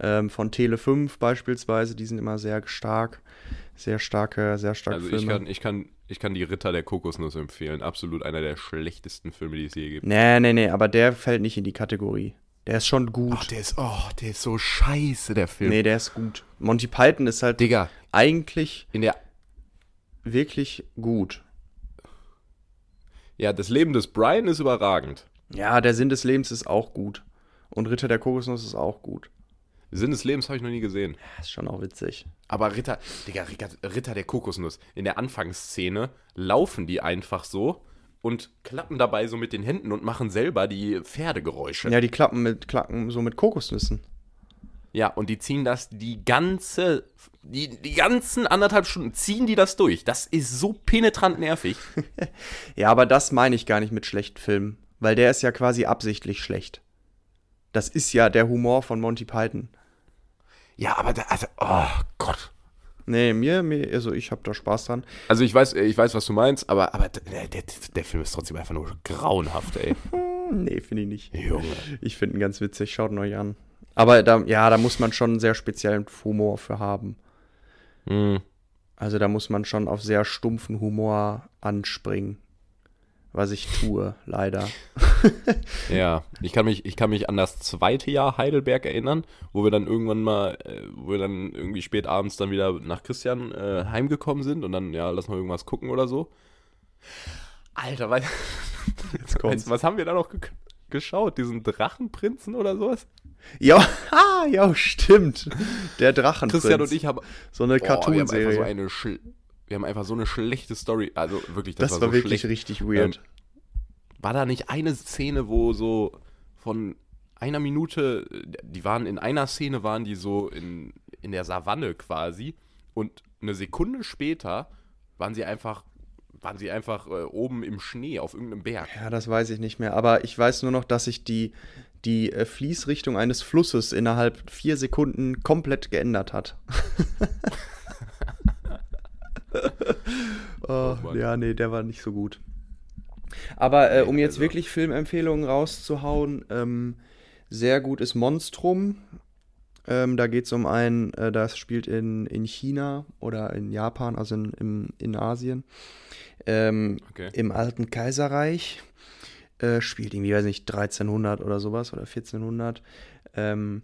Ähm, von Tele 5 beispielsweise, die sind immer sehr stark, sehr starke, sehr starke also Filme. Also ich kann, ich kann, ich kann die Ritter der Kokosnuss empfehlen, absolut einer der schlechtesten Filme, die es je gibt. Nee, nee, nee, aber der fällt nicht in die Kategorie. Der ist schon gut. Ach, der ist, oh, der ist so scheiße, der Film. Nee, der ist gut. Monty Python ist halt Digga, eigentlich in der wirklich gut. Ja, das Leben des Brian ist überragend. Ja, der Sinn des Lebens ist auch gut. Und Ritter der Kokosnuss ist auch gut. Sinn des Lebens habe ich noch nie gesehen. Ja, ist schon auch witzig. Aber Ritter, Digga, Ritter der Kokosnuss, in der Anfangsszene laufen die einfach so und klappen dabei so mit den Händen und machen selber die Pferdegeräusche. Ja, die klappen mit klacken so mit Kokosnüssen. Ja, und die ziehen das die ganze die, die ganzen anderthalb Stunden ziehen die das durch. Das ist so penetrant nervig. ja, aber das meine ich gar nicht mit schlechten Filmen, weil der ist ja quasi absichtlich schlecht. Das ist ja der Humor von Monty Python. Ja, aber da, also, oh Gott. Nee, mir, mir also ich habe da Spaß dran. Also ich weiß, ich weiß, was du meinst, aber, aber der, der, der Film ist trotzdem einfach nur grauenhaft, ey. nee, finde ich nicht. Junge. Ich finde ihn ganz witzig, schaut ihn euch an. Aber da, ja, da muss man schon einen sehr speziellen Humor für haben. Mhm. Also da muss man schon auf sehr stumpfen Humor anspringen. Was ich tue, leider. ja, ich kann, mich, ich kann mich an das zweite Jahr Heidelberg erinnern, wo wir dann irgendwann mal, äh, wo wir dann irgendwie spät abends dann wieder nach Christian äh, heimgekommen sind und dann, ja, lass mal irgendwas gucken oder so. Alter, weil, jetzt kommt's. was haben wir da noch ge geschaut? Diesen Drachenprinzen oder sowas? Ja, ah, ja, stimmt. Der Drachenprinz. Christian und ich haben so eine Cartoonserie. So wir haben einfach so eine schlechte Story. Also wirklich, das, das war, war so wirklich schlecht. richtig weird. Ähm, war da nicht eine Szene, wo so von einer Minute, die waren in einer Szene, waren die so in, in der Savanne quasi und eine Sekunde später waren sie einfach waren sie einfach äh, oben im Schnee auf irgendeinem Berg. Ja, das weiß ich nicht mehr. Aber ich weiß nur noch, dass sich die, die äh, Fließrichtung eines Flusses innerhalb vier Sekunden komplett geändert hat. oh, ja, nee, der war nicht so gut. Aber äh, um jetzt also. wirklich Filmempfehlungen rauszuhauen, ähm, sehr gut ist Monstrum. Ähm, da geht es um einen, äh, das spielt in, in China oder in Japan, also in, im, in Asien. Ähm, okay. Im alten Kaiserreich. Äh, spielt irgendwie, weiß nicht, 1300 oder sowas oder 1400. Ähm,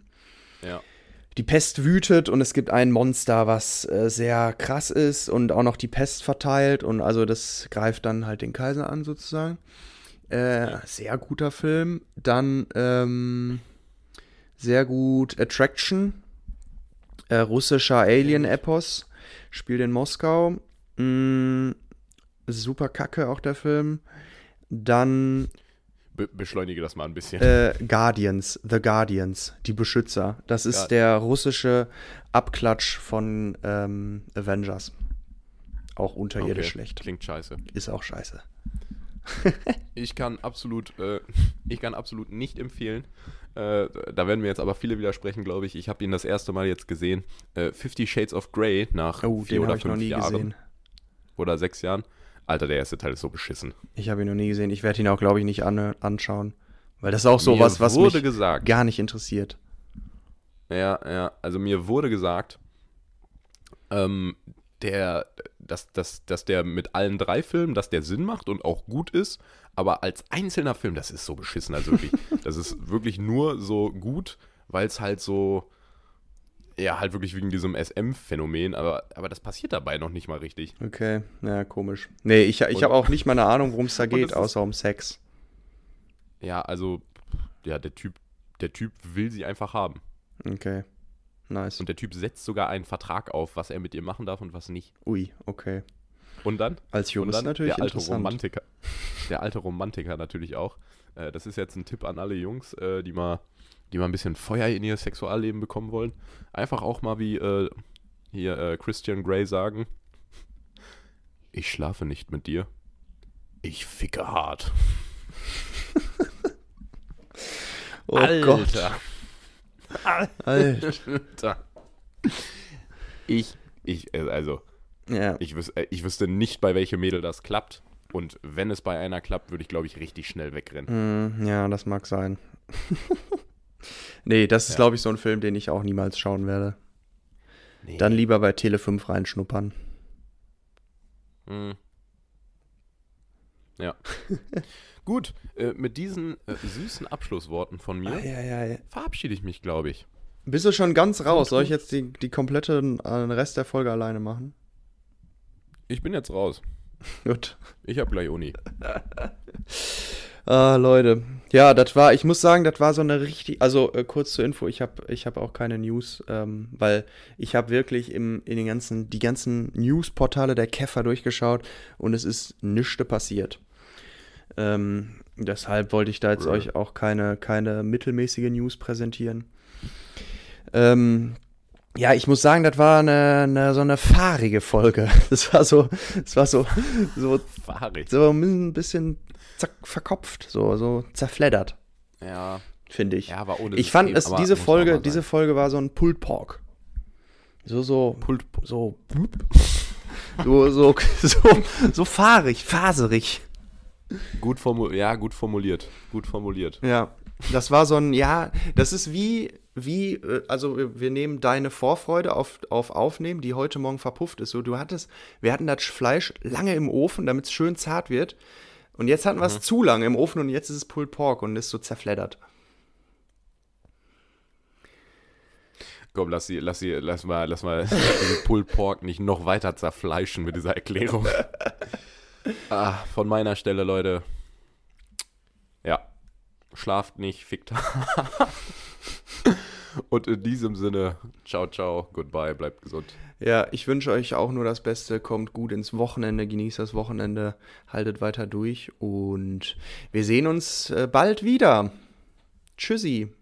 ja die Pest wütet und es gibt ein Monster, was äh, sehr krass ist und auch noch die Pest verteilt und also das greift dann halt den Kaiser an sozusagen. Äh, sehr guter Film. Dann ähm, sehr gut Attraction, äh, russischer Alien-Epos, spielt in Moskau. Mm, super kacke auch der Film. Dann Be beschleunige das mal ein bisschen. Äh, Guardians, The Guardians, die Beschützer. Das ist ja. der russische Abklatsch von ähm, Avengers. Auch unterirdisch okay. schlecht. Klingt scheiße. Ist auch scheiße. ich kann absolut, äh, ich kann absolut nicht empfehlen. Äh, da werden mir jetzt aber viele widersprechen, glaube ich. Ich habe ihn das erste Mal jetzt gesehen. Äh, Fifty Shades of Grey nach oh, vier oder fünf Jahren. Gesehen. Oder sechs Jahren. Alter, der erste Teil ist so beschissen. Ich habe ihn noch nie gesehen. Ich werde ihn auch, glaube ich, nicht an, anschauen. Weil das ist auch so mir was, was mich gesagt, gar nicht interessiert. Ja, ja. Also mir wurde gesagt, ähm, der, dass, dass, dass der mit allen drei Filmen, dass der Sinn macht und auch gut ist, aber als einzelner Film, das ist so beschissen. Also wirklich, das ist wirklich nur so gut, weil es halt so ja, halt wirklich wegen diesem SM-Phänomen, aber, aber das passiert dabei noch nicht mal richtig. Okay, ja, komisch. Nee, ich, ich habe auch nicht mal eine Ahnung, worum es da geht, außer um Sex. Ja, also, ja, der Typ, der Typ will sie einfach haben. Okay, nice. Und der Typ setzt sogar einen Vertrag auf, was er mit ihr machen darf und was nicht. Ui, okay. Und dann? Als Jurist dann natürlich der alte Romantiker. Der alte Romantiker natürlich auch. Äh, das ist jetzt ein Tipp an alle Jungs, äh, die mal die mal ein bisschen Feuer in ihr Sexualleben bekommen wollen, einfach auch mal wie äh, hier äh, Christian Grey sagen: Ich schlafe nicht mit dir. Ich ficke hart. oh Alter. Gott. Alter. Ich, ich, äh, also, ja. ich, wüs äh, ich wüsste nicht, bei welchem Mädel das klappt. Und wenn es bei einer klappt, würde ich, glaube ich, richtig schnell wegrennen. Mm, ja, das mag sein. Nee, das ist, ja. glaube ich, so ein Film, den ich auch niemals schauen werde. Nee. Dann lieber bei Tele 5 reinschnuppern. Mhm. Ja. Gut, äh, mit diesen äh, süßen Abschlussworten von mir ah, ja, ja, verabschiede ich mich, glaube ich. Bist du schon ganz raus? Soll ich jetzt die, die komplette äh, Rest der Folge alleine machen? Ich bin jetzt raus. Gut. Ich habe gleich Uni. Ah, Leute. Ja, das war, ich muss sagen, das war so eine richtig, also äh, kurz zur Info, ich habe ich hab auch keine News, ähm, weil ich habe wirklich im, in den ganzen, die ganzen Newsportale der Käfer durchgeschaut und es ist nichts passiert. Ähm, deshalb wollte ich da jetzt ja. euch auch keine, keine mittelmäßige News präsentieren. Ähm, ja, ich muss sagen, das war eine, eine, so eine fahrige Folge. Das war so, das war so, so, Fahrig. so ein bisschen verkopft, so, so zerfleddert. Ja. Finde ich. Ja, aber ohne Ich fand es, diese Folge, diese Folge war so ein Pulled Pork. So, so, Pulled, so, so, so, so, so fahrig, faserig. Gut formuliert, ja, gut formuliert, gut formuliert. Ja, das war so ein, ja, das ist wie, wie, äh, also wir nehmen deine Vorfreude auf, auf Aufnehmen, die heute Morgen verpufft ist. So, du hattest, wir hatten das Fleisch lange im Ofen, damit es schön zart wird Und jetzt hatten wir es zu lange im Ofen und jetzt ist es Pulled Pork und ist so zerfleddert. Komm, lass, sie, lass, sie, lass mal, lass mal diesen Pulled Pork nicht noch weiter zerfleischen mit dieser Erklärung. ah, von meiner Stelle, Leute. Ja. Schlaft nicht, fickt. Und in diesem Sinne, ciao, ciao, goodbye, bleibt gesund. Ja, ich wünsche euch auch nur das Beste. Kommt gut ins Wochenende, genießt das Wochenende, haltet weiter durch und wir sehen uns äh, bald wieder. Tschüssi.